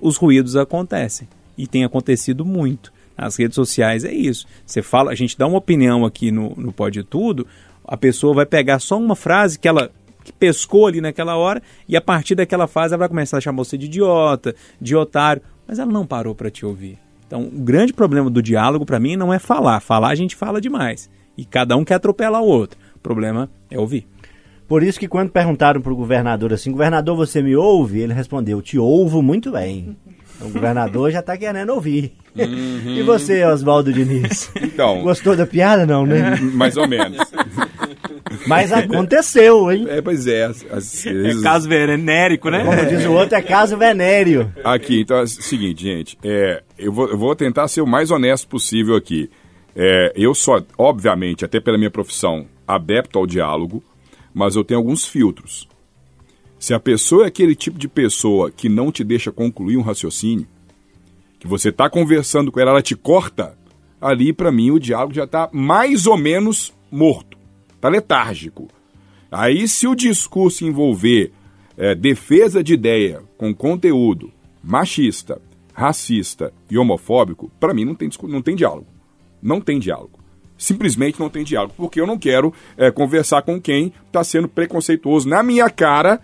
[SPEAKER 7] os ruídos acontecem. E tem acontecido muito. Nas redes sociais é isso. Você fala, a gente dá uma opinião aqui no, no Pode Tudo, a pessoa vai pegar só uma frase que ela que pescou ali naquela hora e a partir daquela frase ela vai começar a chamar você de idiota, de otário, mas ela não parou para te ouvir. Então, o grande problema do diálogo para mim não é falar. Falar a gente fala demais. E cada um quer atropelar o outro. O problema é ouvir.
[SPEAKER 2] Por isso que quando perguntaram pro governador assim, governador, você me ouve? Ele respondeu, te ouvo muito bem. Então, o governador já tá querendo ouvir. E você, Oswaldo Diniz?
[SPEAKER 5] Então,
[SPEAKER 2] Gostou da piada, não, né?
[SPEAKER 5] mais ou menos.
[SPEAKER 2] Mas aconteceu, hein?
[SPEAKER 5] É, pois é. Às, às
[SPEAKER 8] É
[SPEAKER 5] vezes-
[SPEAKER 8] caso venérico, né?
[SPEAKER 2] Como diz o outro, é caso venério.
[SPEAKER 5] Aqui, então é o seguinte, gente. É, eu, vou, eu vou tentar ser o mais honesto possível aqui. É, eu sou, obviamente, até pela minha profissão, adepto ao diálogo, mas eu tenho alguns filtros. Se a pessoa é aquele tipo de pessoa que não te deixa concluir um raciocínio, que você está conversando com ela, ela te corta, ali para mim o diálogo já está mais ou menos morto, está letárgico. Aí, se o discurso envolver é, defesa de ideia com conteúdo machista, racista e homofóbico, para mim não tem, não tem diálogo. Não tem diálogo. Simplesmente não tem diálogo, porque eu não quero é, conversar com quem está sendo preconceituoso na minha cara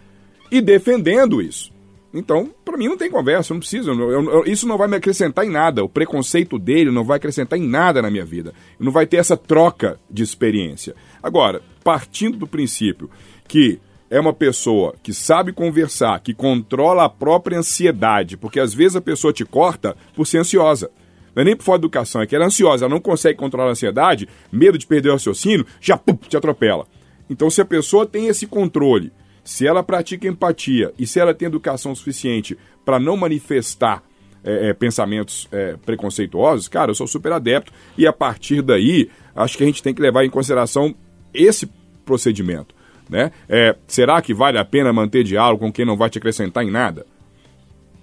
[SPEAKER 5] e defendendo isso. Então, para mim não tem conversa, eu não preciso. eu- eu- isso não vai me acrescentar em nada. O preconceito dele não vai acrescentar em nada na minha vida. Não vai ter essa troca de experiência. Agora, partindo do princípio que é uma pessoa que sabe conversar, que controla a própria ansiedade, porque às vezes a pessoa te corta por ser ansiosa. Não é nem por falta de educação, é que ela é ansiosa, ela não consegue controlar a ansiedade, medo de perder o raciocínio, já pum, te atropela. Então, se a pessoa tem esse controle, se ela pratica empatia e se ela tem educação suficiente para não manifestar é, é, pensamentos é, preconceituosos, cara, eu sou super adepto e a partir daí acho que a gente tem que levar em consideração esse procedimento. Né? É, será que vale a pena manter diálogo com quem não vai te acrescentar em nada?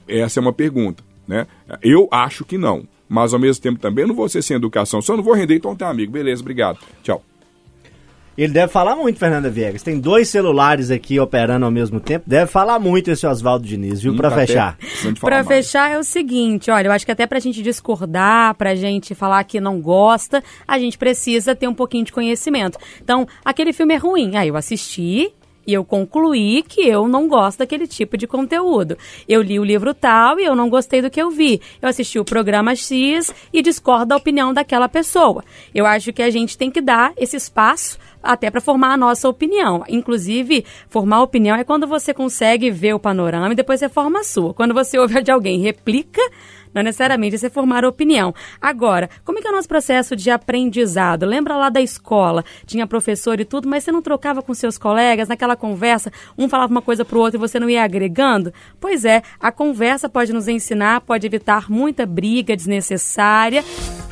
[SPEAKER 5] Essa é uma pergunta. Né? Eu acho que não. Mas ao mesmo tempo também eu não vou ser sem educação. Eu não vou render, então tá, amigo. Beleza, obrigado. Tchau.
[SPEAKER 2] Ele deve falar muito, Fernanda Viegas. Tem dois celulares aqui operando ao mesmo tempo. Deve falar muito esse Oswaldo Diniz, viu?
[SPEAKER 5] Hum,
[SPEAKER 2] Pra
[SPEAKER 5] tá
[SPEAKER 2] fechar.
[SPEAKER 5] mais.
[SPEAKER 6] fechar é o seguinte, olha, eu acho que até pra gente discordar, pra gente falar que não gosta, a gente precisa ter um pouquinho de conhecimento. Então, aquele filme é ruim. Aí eu assisti e eu concluí que eu não gosto daquele tipo de conteúdo. Eu li o livro tal e eu não gostei do que eu vi. Eu assisti o programa X e discordo da opinião daquela pessoa. Eu acho que a gente tem que dar esse espaço até para formar a nossa opinião. Inclusive, formar opinião é quando você consegue ver o panorama e depois você forma a sua. Quando você ouve de alguém replica, não necessariamente você formar opinião. Agora, como é que é o nosso processo de aprendizado? Lembra lá da escola, tinha professor e tudo, mas você não trocava com seus colegas naquela conversa, um falava uma coisa pro outro e você não ia agregando? Pois é, a conversa pode nos ensinar, pode evitar muita briga desnecessária.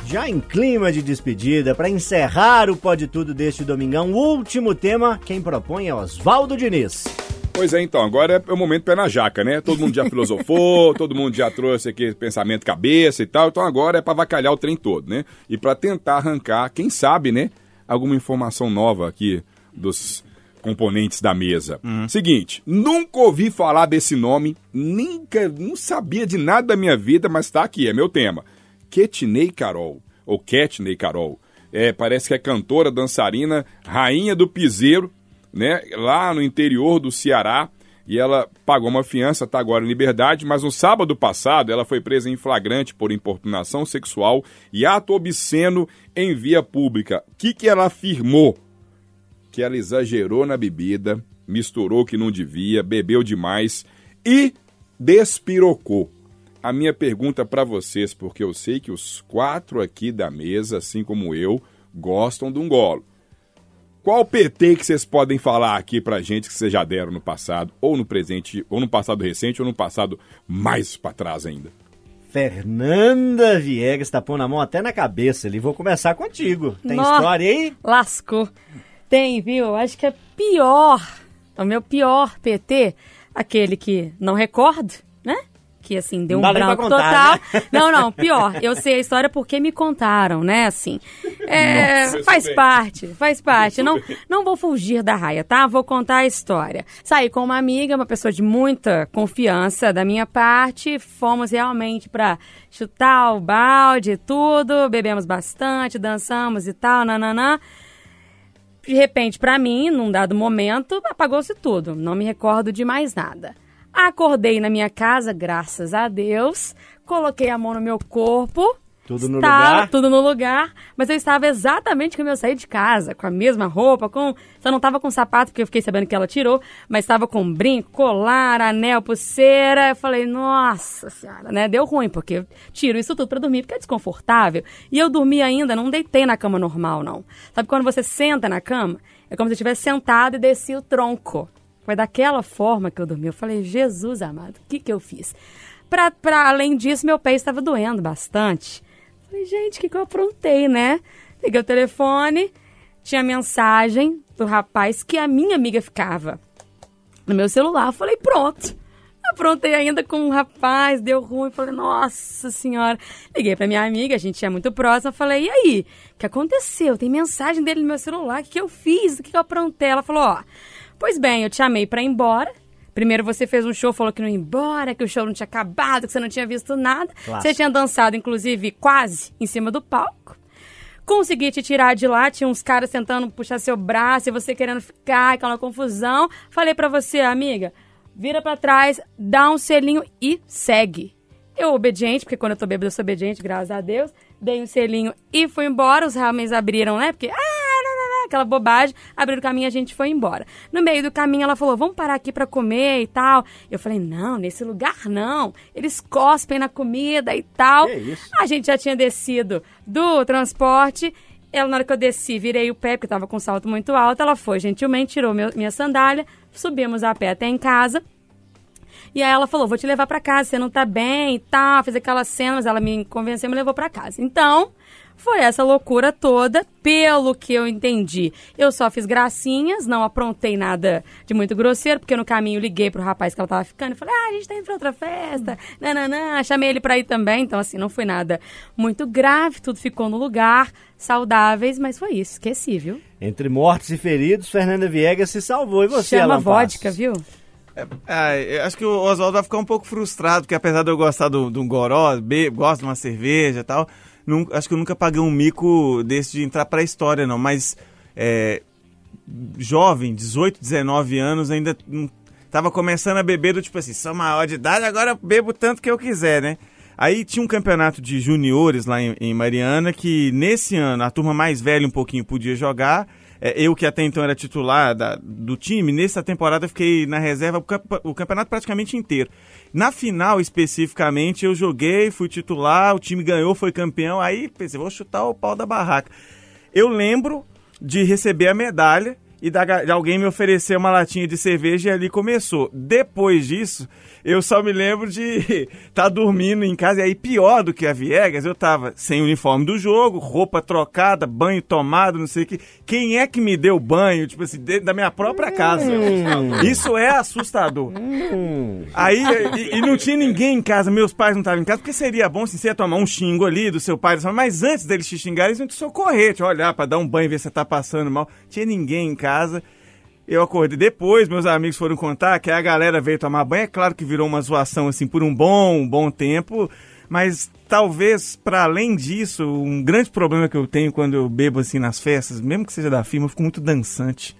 [SPEAKER 2] Já em clima de despedida, pra encerrar o Pode Tudo deste domingão, o último tema, quem propõe é Oswaldo Diniz.
[SPEAKER 5] Pois é, então, agora é o momento pé na jaca, né? Todo mundo já filosofou, todo mundo já trouxe aqui pensamento cabeça e tal, então agora é pra avacalhar o trem todo, né? E pra tentar arrancar, quem sabe, né, alguma informação nova aqui dos componentes da mesa. Seguinte, nunca ouvi falar desse nome, nunca, não sabia de nada da minha vida, mas tá aqui, é meu tema. Ketney Carol. ou Ketney Carol. É, parece que é cantora, dançarina, rainha do piseiro, né? Lá no interior do Ceará. E ela pagou uma fiança, está agora em liberdade, mas no sábado passado ela foi presa em flagrante por importunação sexual e ato obsceno em via pública. O que, que ela afirmou? Que ela exagerou na bebida, misturou que não devia, bebeu demais e despirocou. A minha pergunta para vocês, porque eu sei que os quatro aqui da mesa, assim como eu, gostam de um golo. Qual PT que vocês podem falar aqui pra gente que vocês já deram no passado, ou no presente, ou no passado recente, ou no passado mais pra trás ainda?
[SPEAKER 2] Fernanda Viegas tá pondo a mão até na cabeça ali. Vou começar contigo. Tem
[SPEAKER 6] Nó.
[SPEAKER 2] história aí?
[SPEAKER 6] Lascou. Tem, viu? Acho que é pior. O meu pior PT, aquele que não recordo? Que assim, deu um
[SPEAKER 2] Não
[SPEAKER 6] branco
[SPEAKER 2] contar,
[SPEAKER 6] total. Não, não, pior. Eu sei a história porque me contaram, né? Assim. É,
[SPEAKER 5] Nossa,
[SPEAKER 6] faz parte, faz parte. Não, não vou fugir da raia, tá? Vou contar a história. Saí com uma amiga, uma pessoa de muita confiança da minha parte. Fomos realmente pra chutar o balde e tudo. Bebemos bastante, dançamos e tal, nananã. De repente, pra mim, num dado momento, apagou-se tudo. Não me recordo de mais nada. Acordei na minha casa, graças a Deus. Coloquei a mão no meu corpo.
[SPEAKER 2] Tudo no
[SPEAKER 6] Estava
[SPEAKER 2] lugar?
[SPEAKER 6] Tudo no lugar. Mas eu estava exatamente como eu saí de casa, com a mesma roupa, com. Só não estava com sapato, porque eu fiquei sabendo que ela tirou, mas estava com brinco, colar, anel, pulseira. Eu falei, nossa senhora, né? Deu ruim, porque eu tiro isso tudo pra dormir, porque é desconfortável. E eu dormi ainda, não deitei na cama normal, não. Sabe quando você senta na cama? É como se eu tivesse sentado e desci o tronco. Foi daquela forma que eu dormi. Eu falei, Jesus amado, o que, que eu fiz? Pra, pra, além disso, meu pé estava doendo bastante. Falei, gente, o que, que eu aprontei, né? Liguei o telefone, tinha mensagem do rapaz que a minha amiga ficava no meu celular. Falei, pronto. Aprontei ainda com um rapaz, deu ruim. Falei, nossa senhora. Liguei pra minha amiga, a gente é muito próxima. Falei, e aí? O que aconteceu? Tem mensagem dele no meu celular. O que, que eu fiz? O que, que eu aprontei? Ela falou, ó. Pois bem, eu te chamei pra ir embora. Primeiro você fez um show, falou que não ia embora, que o show não tinha acabado, que você não tinha visto nada. Você tinha dançado, inclusive, quase em cima do palco. Consegui te tirar de lá, tinha uns caras tentando puxar seu braço e você querendo ficar, aquela confusão. Falei pra você, amiga, vira pra trás, dá um selinho e segue. Eu, obediente, porque quando eu tô bêbada eu sou obediente, graças a Deus, dei um selinho e fui embora. Os homens abriram, né? Porque, ah, aquela bobagem, abriram o caminho e a gente foi embora. No meio do caminho ela falou, vamos parar aqui pra comer e tal. Eu falei, não, nesse lugar não. Eles cospem na comida e tal.
[SPEAKER 2] Que isso?
[SPEAKER 6] A gente já tinha descido do transporte. Ela, na hora que eu desci, virei o pé, porque tava com salto muito alto. Ela foi, gentilmente, tirou meu- minha sandália. Subimos a pé até em casa. E aí ela falou, vou te levar pra casa, você não tá bem e tal. Fez aquelas cenas, ela me convenceu e me levou pra casa. Então, foi essa loucura toda, pelo que eu entendi. Eu só fiz gracinhas, não aprontei nada de muito grosseiro, porque no caminho liguei pro rapaz que ela tava ficando e falei, ah, a gente tá indo pra outra festa, nananã. Chamei ele pra ir também, então assim, não foi nada muito grave, tudo ficou no lugar, saudáveis, mas foi isso, esqueci, viu?
[SPEAKER 2] Entre mortos e feridos, Fernanda Viegas se salvou. E você,
[SPEAKER 6] Chama
[SPEAKER 2] Alan
[SPEAKER 6] vodka,
[SPEAKER 2] Passos?
[SPEAKER 6] viu?
[SPEAKER 3] Ah, eu acho que o Oswaldo vai ficar um pouco frustrado, porque apesar de eu gostar do, do goró, gosto de uma cerveja e tal, nun- acho que eu nunca paguei um mico desse de entrar pra história, não. Mas é, jovem, 18, 19 anos, ainda tava começando a beber do tipo assim, sou maior de idade, agora bebo tanto que eu quiser, né? Aí tinha um campeonato de juniores lá em, em Mariana, que nesse ano a turma mais velha um pouquinho podia jogar. É, eu, que até então era titular da- do time, nessa temporada eu fiquei na reserva o, campe- o campeonato praticamente inteiro. Na final, especificamente, eu joguei, fui titular, o time ganhou, foi campeão. Aí pensei, vou chutar o pau da barraca. Eu lembro de receber a medalha e da, de alguém me oferecer uma latinha de cerveja e ali começou. Depois disso, eu só me lembro de estar dormindo em casa. E aí, pior do que a Viegas, eu tava sem o uniforme do jogo, roupa trocada, banho tomado, não sei o que. Quem é que me deu banho? Tipo assim, dentro da minha própria casa. Isso é assustador. Aí, e, e não tinha ninguém em casa, meus pais não estavam em casa, porque seria bom se você ia tomar um xingo ali do seu pai, mas antes deles te xingarem, eles iam te socorrer, te olhar pra dar um banho, ver se você tá passando mal. Tinha ninguém em casa. Eu acordei depois, meus amigos foram contar que a galera veio tomar banho. É claro que virou uma zoação assim por um bom, um bom tempo. Mas talvez, para além disso, um grande problema que eu tenho quando eu bebo assim nas festas, mesmo que seja da firma, eu fico muito dançante.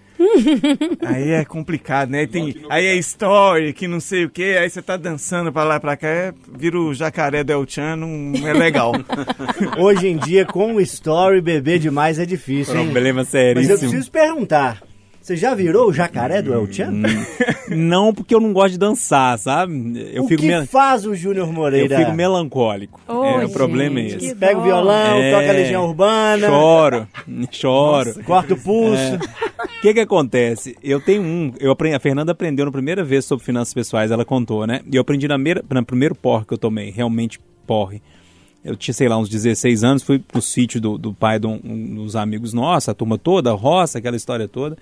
[SPEAKER 3] Aí é complicado, né? Tem, aí é story, que não sei o que, aí você tá dançando pra lá e pra cá, é, vira o jacaré do El Chan, não é legal.
[SPEAKER 2] Hoje em dia, com o story, beber demais é difícil, hein?
[SPEAKER 7] Problema
[SPEAKER 2] Mas eu
[SPEAKER 7] seríssimo.
[SPEAKER 2] preciso perguntar. Você já virou o jacaré do El Chan?
[SPEAKER 7] Não porque eu não gosto de dançar, sabe? Eu
[SPEAKER 2] o
[SPEAKER 7] fico
[SPEAKER 2] que
[SPEAKER 7] mel-
[SPEAKER 2] faz o Júnior
[SPEAKER 7] Eu
[SPEAKER 2] Moreira?
[SPEAKER 7] fico melancólico.
[SPEAKER 6] Ô,
[SPEAKER 7] é, o problema é
[SPEAKER 6] gente,
[SPEAKER 7] esse.
[SPEAKER 2] Pega o violão,
[SPEAKER 7] É.
[SPEAKER 2] toca a Legião Urbana,
[SPEAKER 7] Choro, choro.
[SPEAKER 2] corta o pulso.
[SPEAKER 7] O que que acontece? Eu tenho um, eu aprendi, a Fernanda aprendeu na primeira vez sobre finanças pessoais, ela contou, né? E eu aprendi na, meira, na primeiro porre que eu tomei, realmente porre. Eu tinha, sei lá, uns 16 anos, fui pro sítio do, do pai de um, um dos amigos nossos, a turma toda, a roça, aquela história toda.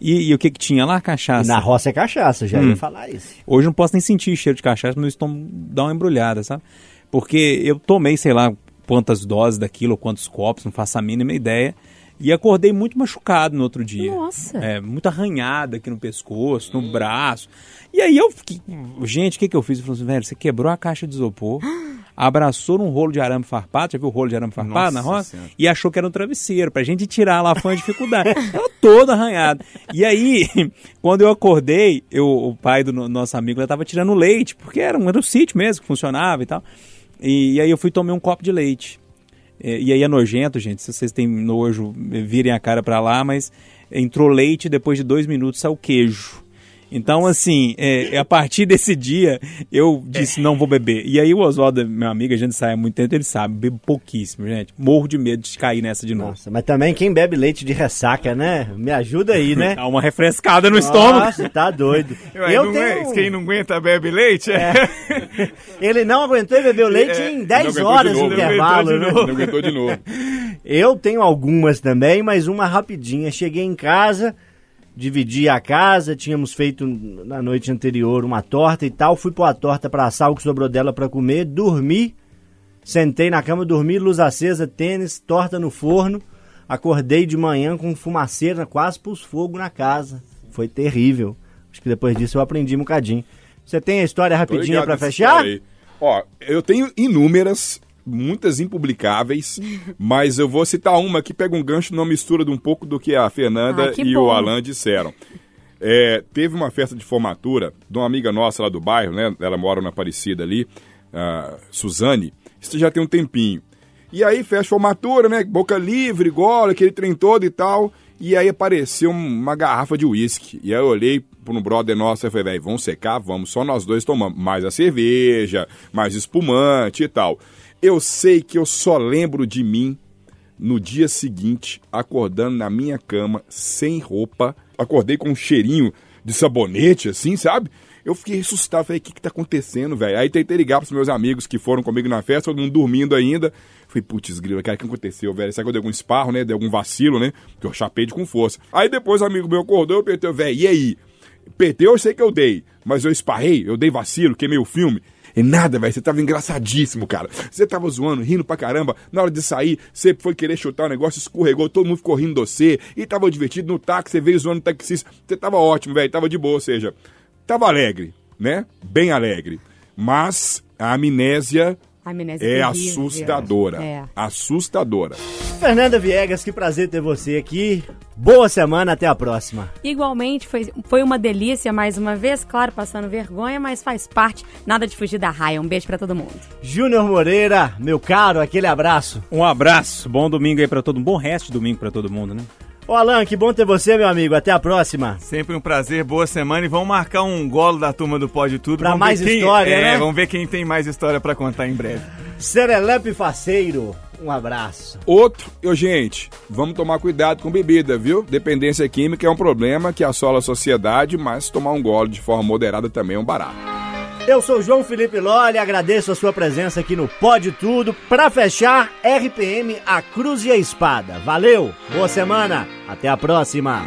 [SPEAKER 7] E, e o que que tinha lá?
[SPEAKER 2] E
[SPEAKER 7] Cachaça.
[SPEAKER 2] na roça é cachaça, já
[SPEAKER 7] Hum.
[SPEAKER 2] ia falar isso.
[SPEAKER 7] Hoje não posso nem sentir cheiro de cachaça, meu estômago dá uma embrulhada, sabe? Porque eu tomei, sei lá, quantas doses daquilo, quantos copos, não faço a mínima ideia. E acordei muito machucado no outro dia.
[SPEAKER 6] Nossa.
[SPEAKER 7] É, muito arranhada aqui no pescoço, no braço. E aí eu fiquei. Gente, o que, que eu fiz? Eu falei assim, velho, você quebrou a caixa de isopor, abraçou num rolo de arame farpado, já viu o rolo de arame farpado na
[SPEAKER 3] Nossa
[SPEAKER 7] roça?
[SPEAKER 3] Senhora.
[SPEAKER 7] E achou que era um travesseiro, pra gente tirar lá foi uma dificuldade. Tava todo arranhado. E aí, quando eu acordei, eu, o pai do no- nosso amigo já tava tirando leite, porque era um, era um sítio mesmo que funcionava e tal. E, e aí eu fui tomei um copo de leite. É, E aí é nojento, gente. Se vocês têm nojo, virem a cara pra lá, mas entrou leite depois de dois minutos saiu queijo. Então, assim, é, a partir desse dia, eu disse, não vou beber. E aí o Oswaldo, meu amigo, a gente sai há muito tempo, ele sabe, bebo pouquíssimo, gente. Morro de medo de cair nessa de novo.
[SPEAKER 2] Nossa, mas também quem bebe leite de ressaca, né? Me ajuda aí, né?
[SPEAKER 7] Dá uma refrescada no estômago.
[SPEAKER 2] Nossa, tá doido. Eu
[SPEAKER 3] não é-
[SPEAKER 2] tenho...
[SPEAKER 3] Quem não aguenta bebe leite? É.
[SPEAKER 2] Ele não aguentou e bebeu leite
[SPEAKER 3] É,
[SPEAKER 2] em
[SPEAKER 5] não
[SPEAKER 2] 10
[SPEAKER 5] aguentou
[SPEAKER 2] horas
[SPEAKER 5] de novo,
[SPEAKER 2] intervalo,
[SPEAKER 3] aguentou de
[SPEAKER 2] né?
[SPEAKER 3] novo.
[SPEAKER 5] Não aguentou de novo.
[SPEAKER 2] Eu tenho algumas também, mas uma rapidinha. Cheguei em casa, dividi a casa, tínhamos feito na noite anterior uma torta e tal. Fui pôr a torta pra assar, o que sobrou dela pra comer, dormi, sentei na cama, dormi, luz acesa, tênis, torta no forno. Acordei de manhã com fumaceira, quase pus fogo na casa. Foi terrível. Acho que depois disso eu aprendi um bocadinho. Você tem a história rapidinha
[SPEAKER 5] nessa
[SPEAKER 2] fechar?
[SPEAKER 5] Ó, eu tenho inúmeras, muitas impublicáveis, mas eu vou citar uma que pega um gancho numa mistura de um pouco do que a Fernanda
[SPEAKER 6] Ah, que
[SPEAKER 5] e
[SPEAKER 6] bom.
[SPEAKER 5] o Alan disseram. É, teve uma festa de formatura de uma amiga nossa lá do bairro, né? Ela mora na Aparecida ali, a Suzane. Isso já tem um tempinho. E aí, festa formatura, né? Boca livre, gola, aquele trem todo e tal. E aí apareceu uma garrafa de uísque. E aí eu olhei para um brother nosso e falei, velho, vamos secar? Vamos, só nós dois tomamos. Mais a cerveja, mais espumante e tal. Eu sei que eu só lembro de mim no dia seguinte, acordando na minha cama, sem roupa. Acordei com um cheirinho de sabonete, assim, sabe? Eu fiquei assustado, falei, o que que tá acontecendo, velho? Aí tentei ligar pros meus amigos que foram comigo na festa, todo mundo dormindo ainda. Falei, putz, grila, cara, o que aconteceu, velho? Será que eu dei algum esparro, né? Dei algum vacilo, né? Porque eu chapei de com força. Aí depois o amigo meu acordou, eu apertei, velho, e aí? PT eu sei que eu dei, mas eu esparrei, eu dei vacilo, queimei o filme. E nada, velho, você tava engraçadíssimo, cara. Você tava zoando, rindo pra caramba. Na hora de sair, você foi querer chutar o negócio, escorregou, todo mundo ficou rindo de você. E tava divertido no táxi, você veio zoando o taxista. Você tava ótimo, velho, tava de boa, ou seja, tava alegre, né? Bem alegre. Mas a amnésia
[SPEAKER 6] A amnésia
[SPEAKER 5] é
[SPEAKER 6] terrível.
[SPEAKER 5] assustadora.
[SPEAKER 6] É.
[SPEAKER 5] Assustadora.
[SPEAKER 2] Fernanda Viegas, que prazer ter você aqui. Boa semana, até a próxima.
[SPEAKER 6] Igualmente, foi, foi uma delícia mais uma vez, claro, passando vergonha, mas faz parte, nada de fugir da raia. Um beijo pra todo mundo.
[SPEAKER 2] Júnior Moreira, meu caro, aquele abraço.
[SPEAKER 7] Um abraço, bom domingo aí pra todo mundo, bom resto de domingo pra todo mundo, né?
[SPEAKER 2] Ô Alan, que bom ter você, meu amigo. Até a próxima.
[SPEAKER 3] Sempre um prazer, boa semana e vamos marcar um golo da turma do Pode Tudo.
[SPEAKER 2] Pra
[SPEAKER 3] Vamos
[SPEAKER 2] mais
[SPEAKER 3] ver quem,
[SPEAKER 2] história,
[SPEAKER 3] é,
[SPEAKER 2] né?
[SPEAKER 3] Vamos ver quem tem mais história pra contar em breve.
[SPEAKER 2] Serelepe Faceiro, um abraço.
[SPEAKER 5] Outro, eu, gente, vamos tomar cuidado com bebida, viu? Dependência química é um problema que assola a sociedade, mas tomar um gole de forma moderada também é um barato.
[SPEAKER 2] Eu sou João Felipe Lolli, agradeço a sua presença aqui no Pode Tudo. Pra fechar, RPM, a Cruz e a Espada. Valeu, boa semana, até a próxima.